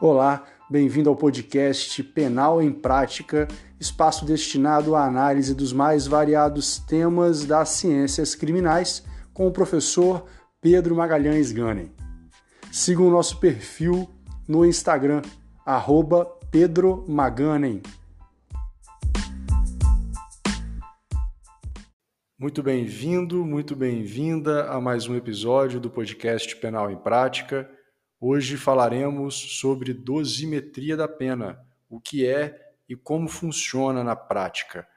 Olá, bem-vindo ao podcast Penal em Prática, espaço destinado à análise dos mais variados temas das ciências criminais, com o professor Pedro Magalhães Ganem. Siga o nosso perfil no Instagram, arroba Pedro Maganem. Muito bem-vindo, muito bem-vinda a mais um episódio do podcast Penal em Prática. Hoje falaremos sobre dosimetria da pena, o que é e como funciona na prática.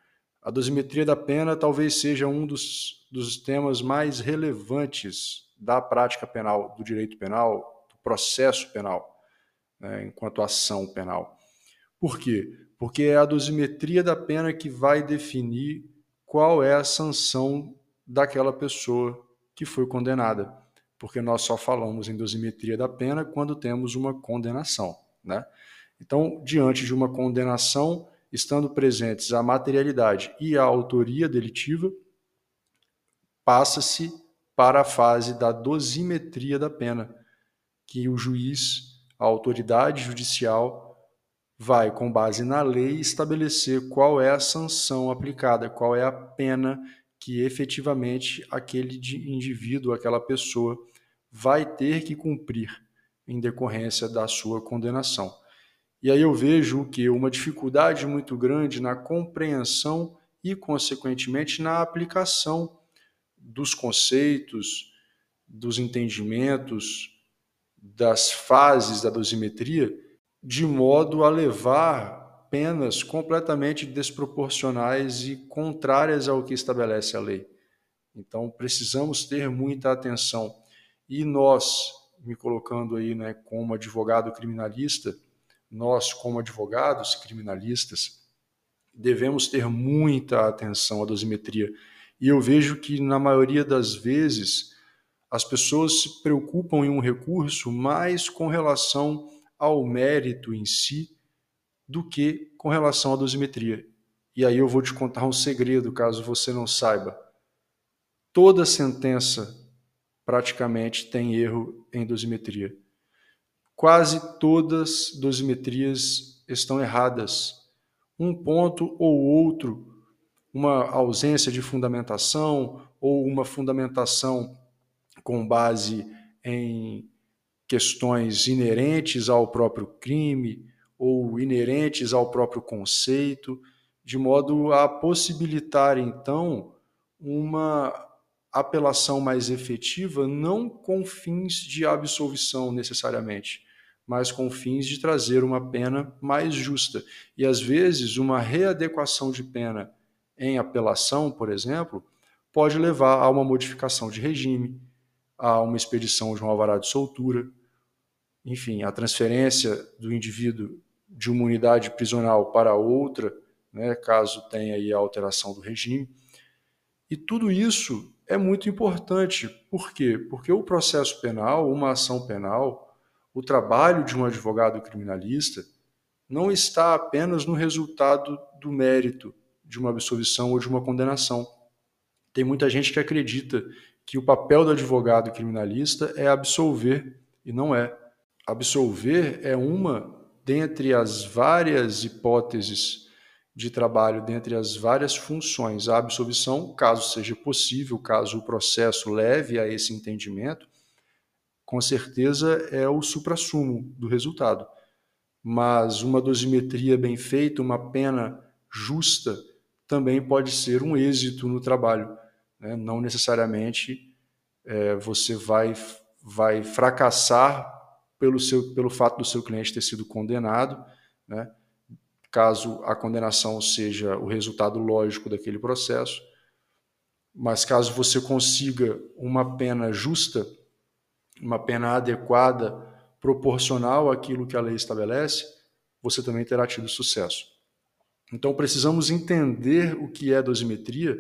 A dosimetria da pena talvez seja um dos, dos temas mais relevantes da prática penal, do direito penal, do processo penal, né, enquanto ação penal. Por quê? Porque é a dosimetria da pena que vai definir qual é a sanção daquela pessoa que foi condenada porque nós só falamos em dosimetria da pena quando temos uma condenação. Né? Então, diante de uma condenação, estando presentes a materialidade e a autoria delitiva, passa-se para a fase da dosimetria da pena, que o juiz, a autoridade judicial, vai, com base na lei, estabelecer qual é a sanção aplicada, qual é a pena que efetivamente aquele indivíduo, aquela pessoa vai ter que cumprir em decorrência da sua condenação. E aí eu vejo que uma dificuldade muito grande na compreensão e, consequentemente, na aplicação dos conceitos, dos entendimentos, das fases da dosimetria, de modo a levar penas completamente desproporcionais e contrárias ao que estabelece a lei. Então, precisamos ter muita atenção e nós, me colocando aí né, como advogado criminalista, nós, como advogados criminalistas, devemos ter muita atenção à dosimetria. E eu vejo que, na maioria das vezes, as pessoas se preocupam em um recurso mais com relação ao mérito em si do que com relação à dosimetria. E aí eu vou te contar um segredo, caso você não saiba. Toda sentença praticamente tem erro em dosimetria. Quase todas dosimetrias estão erradas. Um ponto ou outro, uma ausência de fundamentação ou uma fundamentação com base em questões inerentes ao próprio crime ou inerentes ao próprio conceito, de modo a possibilitar então uma apelação mais efetiva, não com fins de absolvição necessariamente, mas com fins de trazer uma pena mais justa. E às vezes, uma readequação de pena em apelação, por exemplo, pode levar a uma modificação de regime, a uma expedição de um alvará de soltura, enfim, a transferência do indivíduo de uma unidade prisional para outra, né, caso tenha aí a alteração do regime. E tudo isso é muito importante. Por quê? Porque o processo penal, uma ação penal, o trabalho de um advogado criminalista não está apenas no resultado do mérito de uma absolvição ou de uma condenação. Tem muita gente que acredita que o papel do advogado criminalista é absolver, e não é. Absolver é uma dentre as várias hipóteses de trabalho dentre as várias funções. A absolvição, caso seja possível, caso o processo leve a esse entendimento, com certeza é o suprassumo do resultado. Mas uma dosimetria bem feita, uma pena justa, também pode ser um êxito no trabalho. Né? Não necessariamente é, você vai, vai fracassar pelo, seu, pelo fato do seu cliente ter sido condenado, né? Caso a condenação seja o resultado lógico daquele processo. Mas caso você consiga uma pena justa, uma pena adequada, proporcional àquilo que a lei estabelece, você também terá tido sucesso. Então precisamos entender o que é dosimetria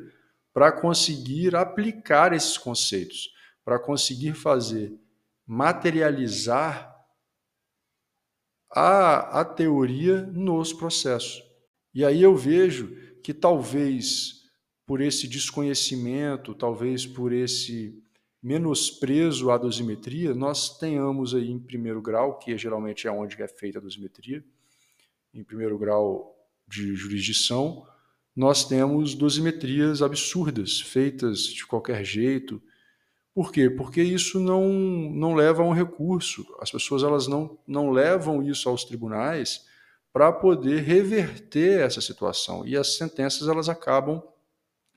para conseguir aplicar esses conceitos, para conseguir fazer materializar a, a teoria nos processos. E aí eu vejo que talvez por esse desconhecimento, talvez por esse menosprezo à dosimetria, nós tenhamos aí em primeiro grau, que geralmente é onde é feita a dosimetria, em primeiro grau de jurisdição, nós temos dosimetrias absurdas, feitas de qualquer jeito. Por quê? Porque isso não, não leva a um recurso. As pessoas elas não, não levam isso aos tribunais para poder reverter essa situação. E as sentenças elas acabam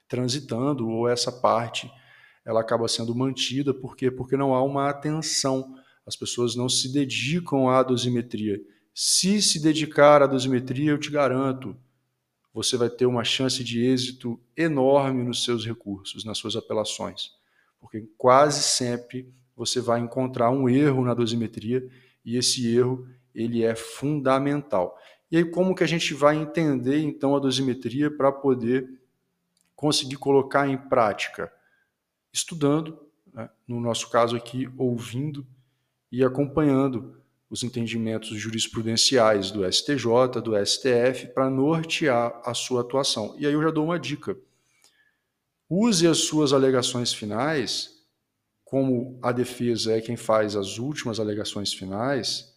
transitando, ou essa parte ela acaba sendo mantida, por quê? Porque não há uma atenção. As pessoas não se dedicam à dosimetria. Se se dedicar à dosimetria, eu te garanto, você vai ter uma chance de êxito enorme nos seus recursos, nas suas apelações. Porque quase sempre você vai encontrar um erro na dosimetria e esse erro ele é fundamental. E aí como que a gente vai entender então a dosimetria para poder conseguir colocar em prática? Estudando, né? no nosso caso aqui, ouvindo e acompanhando os entendimentos jurisprudenciais do STJ, do STF, para nortear a sua atuação. E aí eu já dou uma dica. Use as suas alegações finais, como a defesa é quem faz as últimas alegações finais,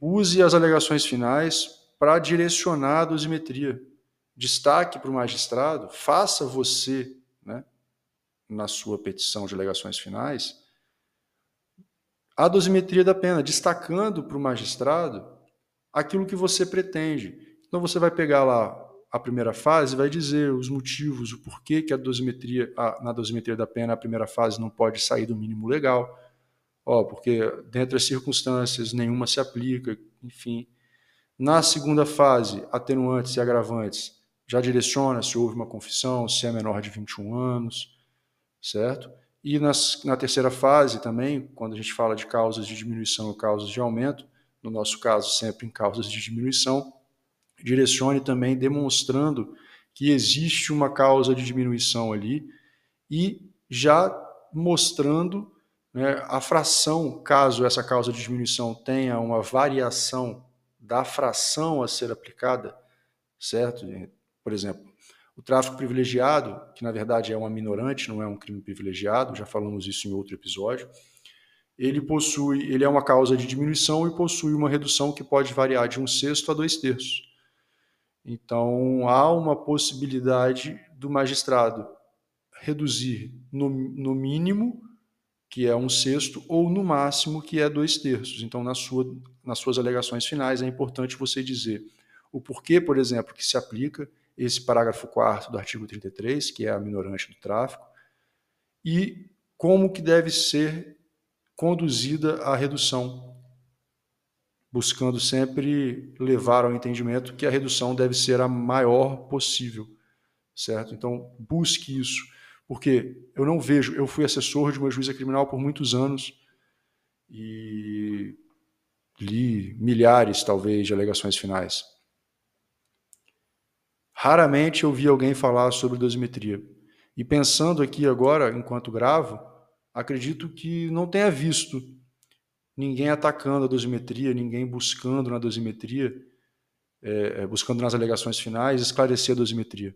use as alegações finais para direcionar a dosimetria. Destaque para o magistrado, faça você, né, na sua petição de alegações finais, a dosimetria da pena, destacando para o magistrado aquilo que você pretende. Então você vai pegar lá a primeira fase, vai dizer os motivos, o porquê que a dosimetria, a, na dosimetria da pena a primeira fase não pode sair do mínimo legal, ó, porque dentro das circunstâncias nenhuma se aplica, enfim. Na segunda fase, atenuantes e agravantes, já direciona se houve uma confissão, se é menor de 21 anos, certo? E nas, na terceira fase também, quando a gente fala de causas de diminuição ou causas de aumento, no nosso caso sempre em causas de diminuição, direcione também demonstrando que existe uma causa de diminuição ali e já mostrando né, a fração, caso essa causa de diminuição tenha uma variação da fração a ser aplicada, certo? Por exemplo, o tráfico privilegiado, que na verdade é uma minorante, não é um crime privilegiado, já falamos isso em outro episódio, ele possui, ele é uma causa de diminuição e possui uma redução que pode variar de um sexto a dois terços. Então há uma possibilidade do magistrado reduzir no, no mínimo, que é um sexto, ou no máximo, que é dois terços. Então, na sua, nas suas alegações finais, é importante você dizer o porquê, por exemplo, que se aplica esse parágrafo 4 do artigo 33, que é a minorante do tráfico, e como que deve ser conduzida a redução, buscando sempre levar ao entendimento que a redução deve ser a maior possível, certo? Então, busque isso, porque eu não vejo, eu fui assessor de uma juíza criminal por muitos anos e li milhares, talvez, de alegações finais. Raramente eu vi alguém falar sobre dosimetria. E pensando aqui agora, enquanto gravo, acredito que não tenha visto ninguém atacando a dosimetria, ninguém buscando na dosimetria, é, é, buscando nas alegações finais, esclarecer a dosimetria.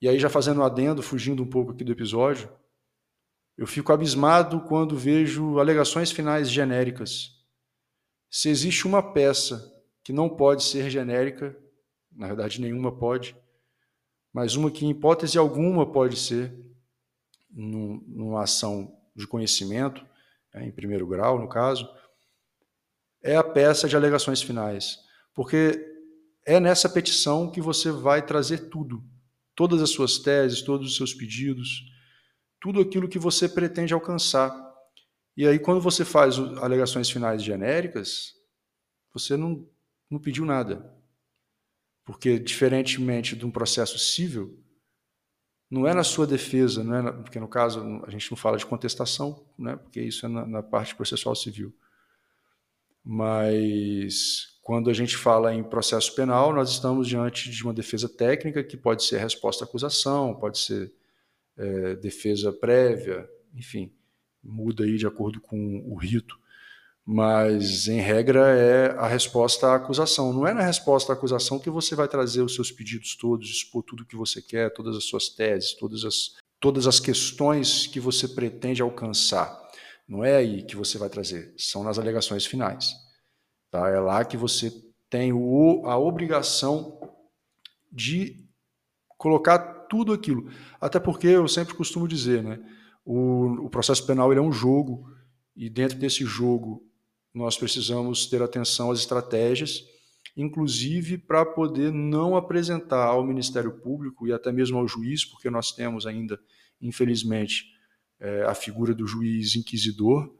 E aí, já fazendo um adendo, fugindo um pouco aqui do episódio, eu fico abismado quando vejo alegações finais genéricas. Se existe uma peça que não pode ser genérica, na verdade nenhuma pode, mas uma que em hipótese alguma pode ser num, numa ação de conhecimento, em primeiro grau no caso, é a peça de alegações finais, porque é nessa petição que você vai trazer tudo, todas as suas teses, todos os seus pedidos, tudo aquilo que você pretende alcançar. E aí, quando você faz alegações finais genéricas, você não, não pediu nada. Porque, diferentemente de um processo civil, não é na sua defesa, não é na, porque no caso a gente não fala de contestação, né, porque isso é na, na parte processual civil. Mas quando a gente fala em processo penal, nós estamos diante de uma defesa técnica que pode ser resposta à acusação, pode ser é, defesa prévia, enfim, muda aí de acordo com o rito mas em regra é a resposta à acusação. Não é na resposta à acusação que você vai trazer os seus pedidos todos, expor tudo o que você quer, todas as suas teses, todas as todas as questões que você pretende alcançar. Não é aí que você vai trazer, são nas alegações finais. Tá? É lá que você tem o, a obrigação de colocar tudo aquilo. Até porque eu sempre costumo dizer, né? O, o processo penal é um jogo e dentro desse jogo nós precisamos ter atenção às estratégias, inclusive para poder não apresentar ao Ministério Público e até mesmo ao juiz, porque nós temos ainda, infelizmente, é, a figura do juiz inquisidor,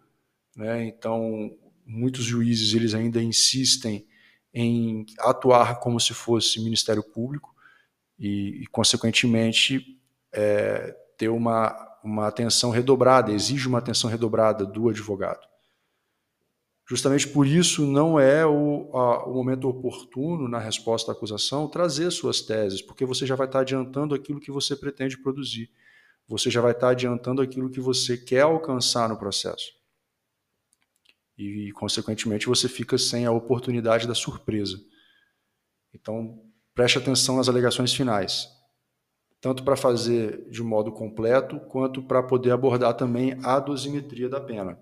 né? Então, muitos juízes eles ainda insistem em atuar como se fosse Ministério Público e, e consequentemente, é, ter uma, uma atenção redobrada, exige uma atenção redobrada do advogado. Justamente por isso não é o, a, o momento oportuno na resposta à acusação trazer suas teses, porque você já vai estar adiantando aquilo que você pretende produzir você já vai estar adiantando aquilo que você quer alcançar no processo. E, consequentemente, você fica sem a oportunidade da surpresa. Então, preste atenção nas alegações finais, tanto para fazer de modo completo, quanto para poder abordar também a dosimetria da pena.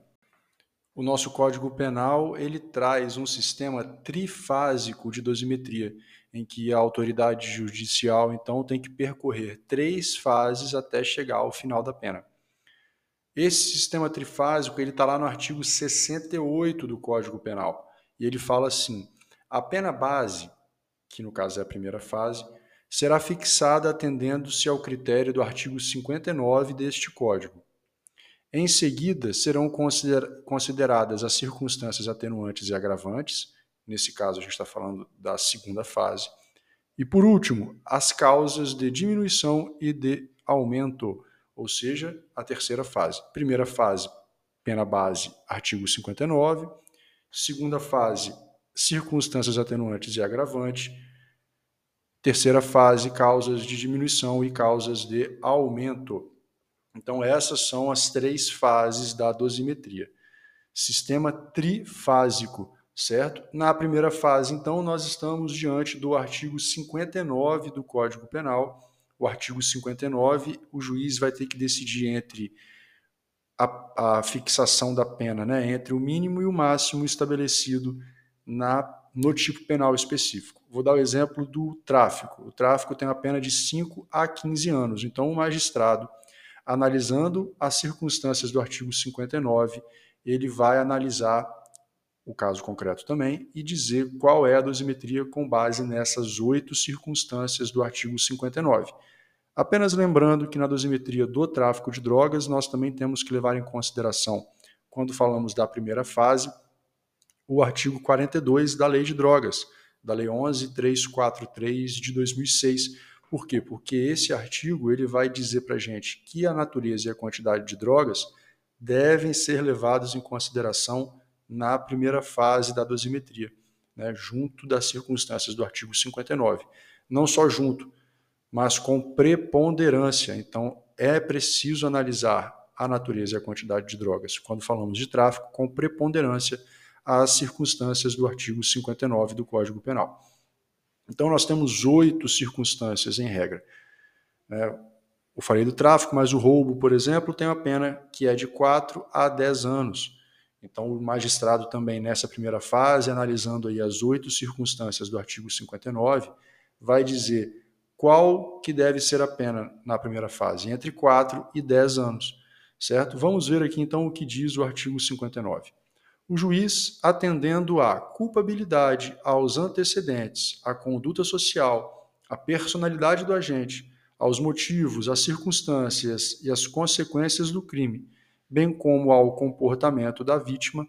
O nosso Código Penal ele traz um sistema trifásico de dosimetria, em que a autoridade judicial então tem que percorrer três fases até chegar ao final da pena. Esse sistema trifásico ele está lá no artigo 68 do Código Penal e ele fala assim: a pena base, que no caso é a primeira fase, será fixada atendendo-se ao critério do artigo 59 deste Código. Em seguida, serão consideradas as circunstâncias atenuantes e agravantes, Nesse caso, a gente está falando da segunda fase. E por último, as causas de diminuição e de aumento, ou seja, a terceira fase. Primeira fase, pena base, artigo 59. Segunda fase, circunstâncias atenuantes e agravantes. Terceira fase, causas de diminuição e causas de aumento. Então, essas são as três fases da dosimetria. Sistema trifásico certo? Na primeira fase, então, nós estamos diante do artigo 59 do Código Penal. O artigo 59, o juiz vai ter que decidir entre a, a fixação da pena, né, entre o mínimo e o máximo estabelecido na, no tipo penal específico. Vou dar o exemplo do tráfico. O tráfico tem a pena de 5 a 15 anos. Então, o magistrado, analisando as circunstâncias do artigo 59, ele vai analisar o caso concreto também, e dizer qual é a dosimetria com base nessas oito circunstâncias do artigo 59. Apenas lembrando que na dosimetria do tráfico de drogas, nós também temos que levar em consideração, quando falamos da primeira fase, o artigo 42 da Lei de Drogas, da Lei 11343 de 2006. Por quê? Porque esse artigo ele vai dizer para a gente que a natureza e a quantidade de drogas devem ser levados em consideração na primeira fase da dosimetria, né, junto das circunstâncias do artigo 59. Não só junto, mas com preponderância. Então, é preciso analisar a natureza e a quantidade de drogas, quando falamos de tráfico, com preponderância às circunstâncias do artigo 59 do Código Penal. Então, nós temos oito circunstâncias em regra. Né? Eu falei do tráfico, mas o roubo, por exemplo, tem uma pena que é de 4 a 10 anos. Então, o magistrado também, nessa primeira fase, analisando aí as oito circunstâncias do artigo 59, vai dizer qual que deve ser a pena na primeira fase, entre 4 e 10 anos, certo? Vamos ver aqui então o que diz o artigo 59. O juiz, atendendo à culpabilidade, aos antecedentes, à conduta social, à personalidade do agente, aos motivos, às circunstâncias e às consequências do crime, bem como ao comportamento da vítima,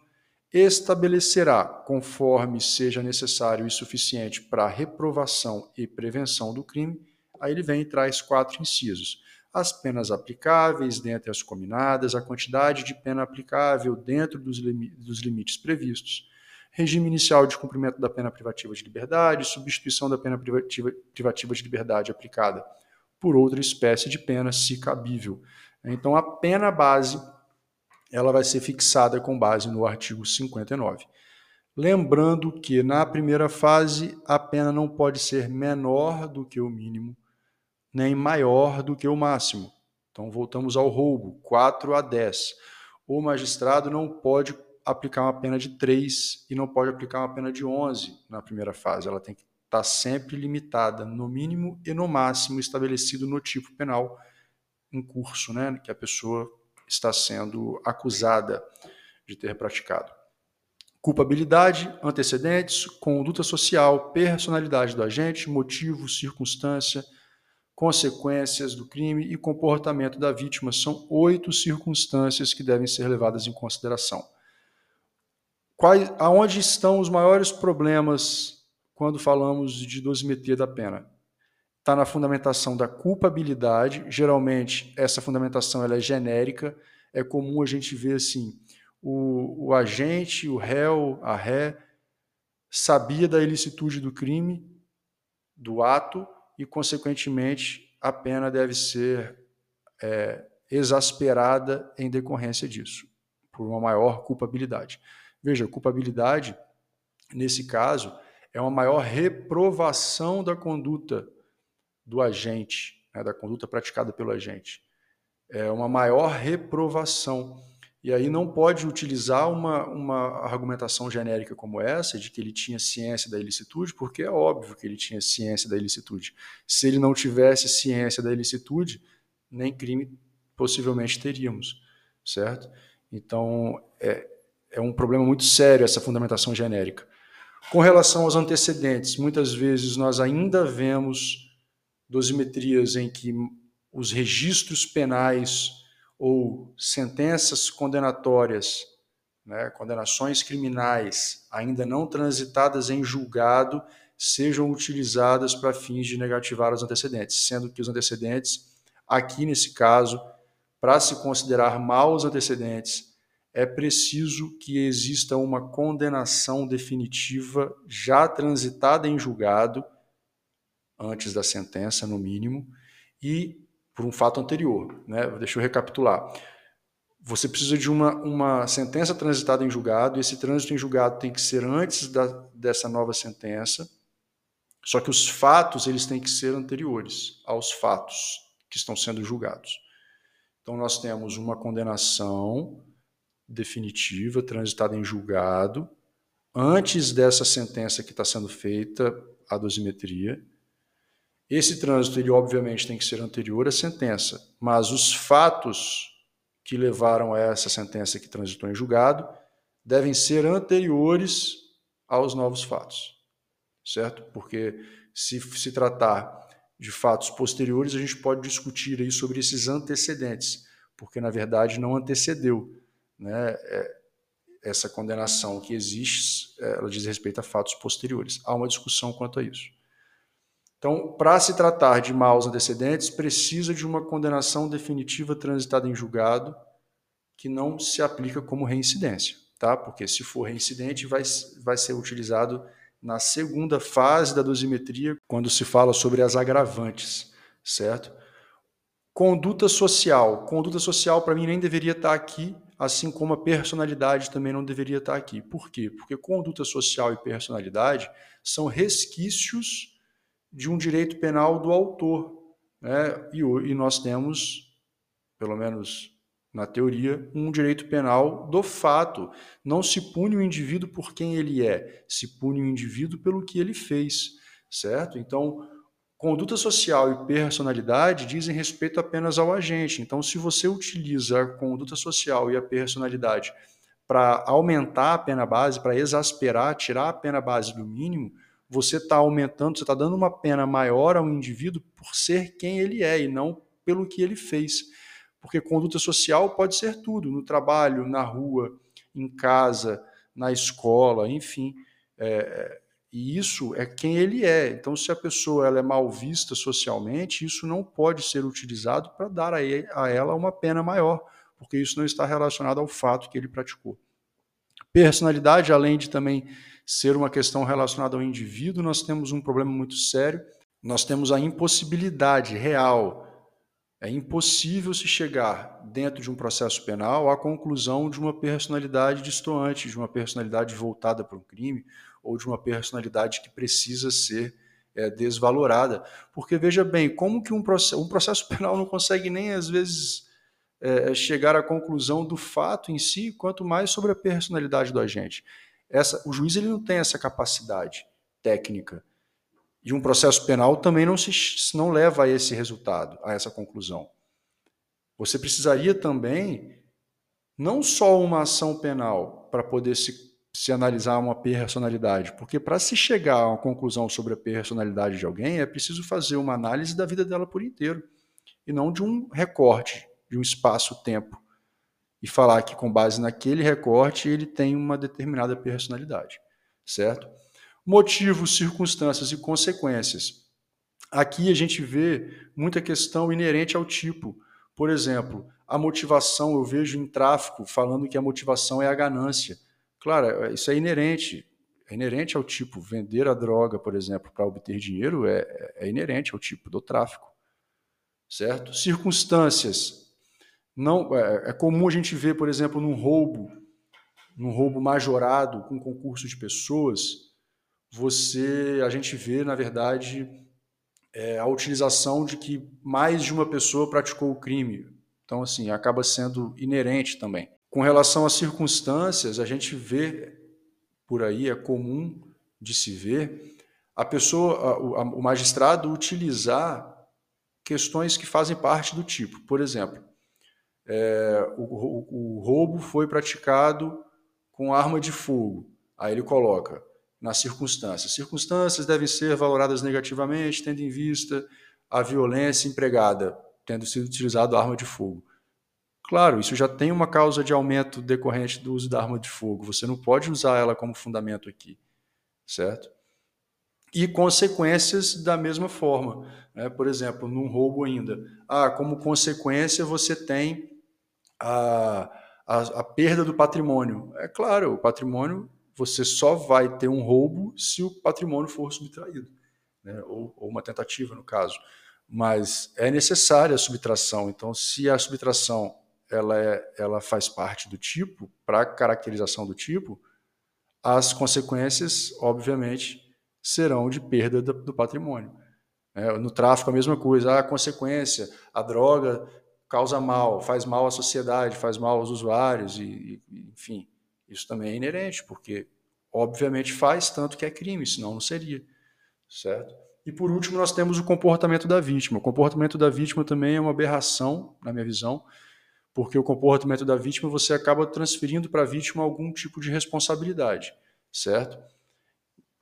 estabelecerá, conforme seja necessário e suficiente para a reprovação e prevenção do crime, aí ele vem e traz quatro incisos. As penas aplicáveis dentre as combinadas, a quantidade de pena aplicável dentro dos, dos limites previstos, regime inicial de cumprimento da pena privativa de liberdade, substituição da pena privativa, privativa de liberdade aplicada por outra espécie de pena, se cabível. Então, a pena base ela vai ser fixada com base no artigo 59. Lembrando que na primeira fase a pena não pode ser menor do que o mínimo, nem maior do que o máximo. Então, voltamos ao roubo, 4 a 10. O magistrado não pode aplicar uma pena de 3 e não pode aplicar uma pena de 11 na primeira fase. Ela tem que estar sempre limitada, no mínimo e no máximo estabelecido no tipo penal em curso, né, que a pessoa está sendo acusada de ter praticado. Culpabilidade, antecedentes, conduta social, personalidade do agente, motivo, circunstância, consequências do crime e comportamento da vítima. São oito circunstâncias que devem ser levadas em consideração. Quais, aonde estão os maiores problemas quando falamos de dosimetria da pena? Está na fundamentação da culpabilidade. Geralmente, essa fundamentação ela é genérica. É comum a gente ver assim: o, o agente, o réu, a ré, sabia da ilicitude do crime, do ato, e, consequentemente, a pena deve ser é, exasperada em decorrência disso, por uma maior culpabilidade. Veja, culpabilidade, nesse caso, é uma maior reprovação da conduta do agente, né, da conduta praticada pelo agente. É uma maior reprovação. E aí não pode utilizar uma, uma argumentação genérica como essa, de que ele tinha ciência da ilicitude, porque é óbvio que ele tinha ciência da ilicitude. Se ele não tivesse ciência da ilicitude, nem crime possivelmente teríamos, certo? Então, é, é um problema muito sério essa fundamentação genérica. Com relação aos antecedentes, muitas vezes nós ainda vemos dosimetrias em que os registros penais ou sentenças condenatórias, né, condenações criminais ainda não transitadas em julgado sejam utilizadas para fins de negativar os antecedentes, sendo que os antecedentes, aqui nesse caso, para se considerar maus antecedentes, é preciso que exista uma condenação definitiva já transitada em julgado, antes da sentença, no mínimo, e por um fato anterior. Né? Deixa eu recapitular. Você precisa de uma, uma sentença transitada em julgado, e esse trânsito em julgado tem que ser antes da, dessa nova sentença, só que os fatos eles têm que ser anteriores aos fatos que estão sendo julgados. Então nós temos uma condenação definitiva, transitada em julgado, antes dessa sentença que está sendo feita, a dosimetria, esse trânsito, ele obviamente tem que ser anterior à sentença, mas os fatos que levaram a essa sentença que transitou em julgado devem ser anteriores aos novos fatos, certo? Porque se se tratar de fatos posteriores, a gente pode discutir aí sobre esses antecedentes, porque na verdade não antecedeu, né? É, essa condenação que existe, ela diz respeito a fatos posteriores. Há uma discussão quanto a isso. Então, para se tratar de maus antecedentes, precisa de uma condenação definitiva transitada em julgado que não se aplica como reincidência, tá? Porque se for reincidente, vai, vai ser utilizado na segunda fase da dosimetria, quando se fala sobre as agravantes, certo? Conduta social. Conduta social, para mim, nem deveria estar aqui, assim como a personalidade também não deveria estar aqui. Por quê? Porque conduta social e personalidade são resquícios de um direito penal do autor. Né? E, e nós temos, pelo menos na teoria, um direito penal do fato. Não se pune o indivíduo por quem ele é, se pune o indivíduo pelo que ele fez, certo? Então, conduta social e personalidade dizem respeito apenas ao agente. Então, se você utiliza a conduta social e a personalidade para aumentar a pena base, para exasperar, tirar a pena base do mínimo, você está aumentando, você está dando uma pena maior ao indivíduo por ser quem ele é e não pelo que ele fez. Porque conduta social pode ser tudo, no trabalho, na rua, em casa, na escola, enfim. É, e isso é quem ele é. Então, se a pessoa ela é mal vista socialmente, isso não pode ser utilizado para dar a ela uma pena maior, porque isso não está relacionado ao fato que ele praticou. Personalidade, além de também ser uma questão relacionada ao indivíduo, nós temos um problema muito sério. Nós temos a impossibilidade real. É impossível se chegar, dentro de um processo penal, à conclusão de uma personalidade distoante, de uma personalidade voltada para um crime, ou de uma personalidade que precisa ser é desvalorada. Porque veja bem, como que um processo, um processo penal não consegue nem às vezes é, chegar à conclusão do fato em si, quanto mais sobre a personalidade do agente. Essa, o juiz ele não tem essa capacidade técnica. E um processo penal também não, se, não leva a esse resultado, a essa conclusão. Você precisaria também, não só uma ação penal para poder se, se analisar uma personalidade, porque para se chegar a uma conclusão sobre a personalidade de alguém, é preciso fazer uma análise da vida dela por inteiro, e não de um recorte, de um espaço-tempo, e falar que com base naquele recorte ele tem uma determinada personalidade, certo? Motivos, circunstâncias e consequências. Aqui a gente vê muita questão inerente ao tipo. Por exemplo, a motivação, eu vejo em tráfico falando que a motivação é a ganância. Claro, isso é inerente, é inerente ao tipo. Vender a droga, por exemplo, para obter dinheiro é, é inerente ao tipo do tráfico, certo? Circunstâncias. Não, é, é comum a gente ver, por exemplo, num roubo, num roubo majorado com concurso de pessoas, você, a gente vê, na verdade, é, a utilização de que mais de uma pessoa praticou o crime. Então, assim, acaba sendo inerente também. Com relação às circunstâncias, a gente vê por aí, é comum de se ver, a pessoa, a, o magistrado utilizar questões que fazem parte do tipo. Por exemplo, é, o, o, o roubo foi praticado com arma de fogo. Aí ele coloca nas circunstâncias. Circunstâncias devem ser valoradas negativamente, tendo em vista a violência empregada, tendo sido utilizado arma de fogo. Claro, isso já tem uma causa de aumento decorrente do uso da arma de fogo. Você não pode usar ela como fundamento aqui, certo? E consequências da mesma forma. Né? Por exemplo, num roubo ainda. Ah, como consequência você tem a, a, a perda do patrimônio. É claro, o patrimônio você só vai ter um roubo se o patrimônio for subtraído, né? ou, ou uma tentativa, no caso. Mas é necessária a subtração. Então, se a subtração ela, é, ela faz parte do tipo, para caracterização do tipo, as consequências, obviamente, serão de perda do, do patrimônio. É, no tráfico, a mesma coisa. A consequência, a droga causa mal, faz mal à sociedade, faz mal aos usuários, e, e enfim. Isso também é inerente, porque obviamente faz tanto que é crime, senão não seria, certo? E por último, nós temos o comportamento da vítima. O comportamento da vítima também é uma aberração, na minha visão, porque o comportamento da vítima você acaba transferindo para a vítima algum tipo de responsabilidade, certo?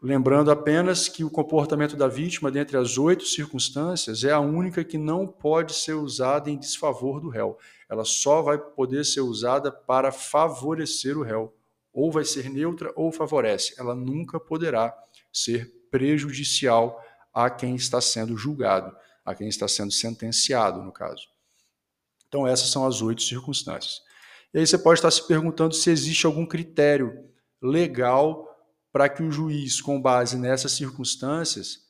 Lembrando apenas que o comportamento da vítima, dentre as oito circunstâncias, é a única que não pode ser usada em desfavor do réu. Ela só vai poder ser usada para favorecer o réu ou vai ser neutra ou favorece. Ela nunca poderá ser prejudicial a quem está sendo julgado, a quem está sendo sentenciado, no caso. Então, essas são as oito circunstâncias. E aí você pode estar se perguntando se existe algum critério legal para que o juiz, com base nessas circunstâncias,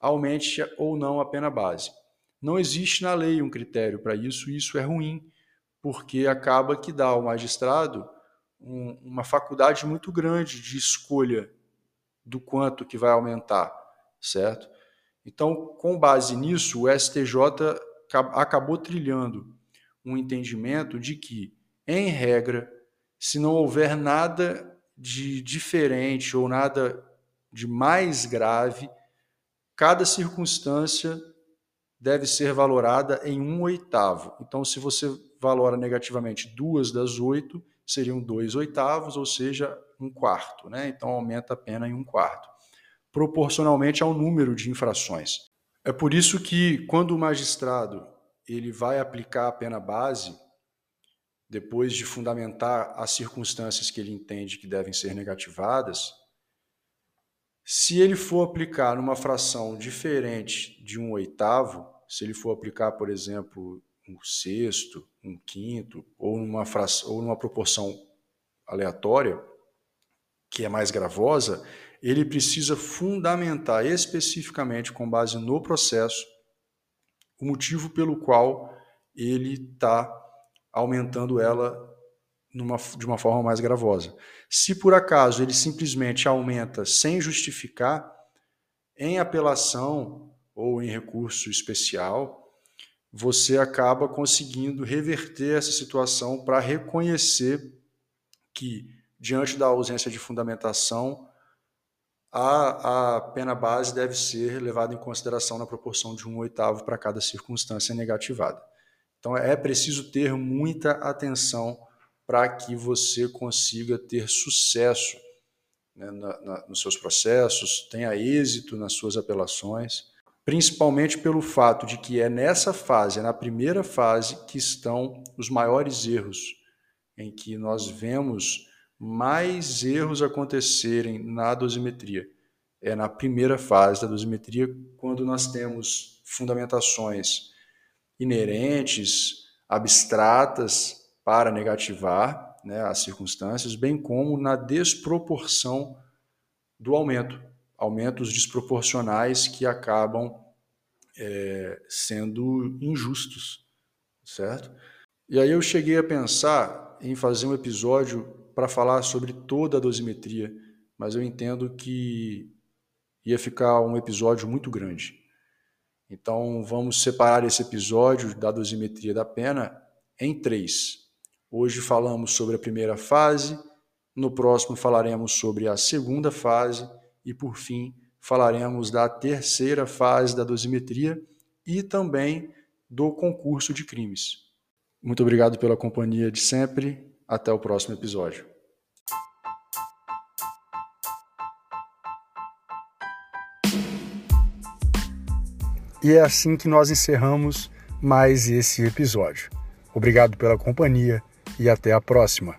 aumente ou não a pena base. Não existe na lei um critério para isso, e isso é ruim, porque acaba que dá ao magistrado um, uma faculdade muito grande de escolha do quanto que vai aumentar, certo? Então, com base nisso, o STJ acabou trilhando um entendimento de que, em regra, se não houver nada de diferente ou nada de mais grave, cada circunstância deve ser valorada em um oitavo. Então, se você valora negativamente duas das oito, seriam dois oitavos, ou seja, um quarto. Né? Então aumenta a pena em um quarto, proporcionalmente ao número de infrações. É por isso que quando o magistrado ele vai aplicar a pena base, depois de fundamentar as circunstâncias que ele entende que devem ser negativadas, se ele for aplicar numa fração diferente de um oitavo, se ele for aplicar, por exemplo, um sexto, um quinto, ou numa, fração, ou numa proporção aleatória, que é mais gravosa, ele precisa fundamentar especificamente, com base no processo, o motivo pelo qual ele está aumentando ela numa, de uma forma mais gravosa. Se por acaso ele simplesmente aumenta sem justificar, Em apelação ou em recurso especial, você acaba conseguindo reverter essa situação para reconhecer que, diante da ausência de fundamentação, a, a pena base deve ser levada em consideração na proporção de um oitavo para cada circunstância negativada. Então é preciso ter muita atenção para que você consiga ter sucesso né, na, na, nos seus processos, tenha êxito nas suas apelações, principalmente pelo fato de que é nessa fase, é na primeira fase, que estão os maiores erros, em que nós vemos mais erros acontecerem na dosimetria. É na primeira fase da dosimetria, quando nós temos fundamentações inerentes, abstratas para negativar né, as circunstâncias, bem como na desproporção do aumento, aumentos desproporcionais que acabam é, sendo injustos, certo? E aí eu cheguei a pensar em fazer um episódio para falar sobre toda a dosimetria, mas eu entendo que ia ficar um episódio muito grande. Então vamos separar esse episódio da dosimetria da pena em três. Hoje falamos sobre a primeira fase, no próximo falaremos sobre a segunda fase e por fim falaremos da terceira fase da dosimetria e também do concurso de crimes. Muito obrigado pela companhia de sempre. Até o próximo episódio. E é assim que nós encerramos mais esse episódio. Obrigado pela companhia e até a próxima.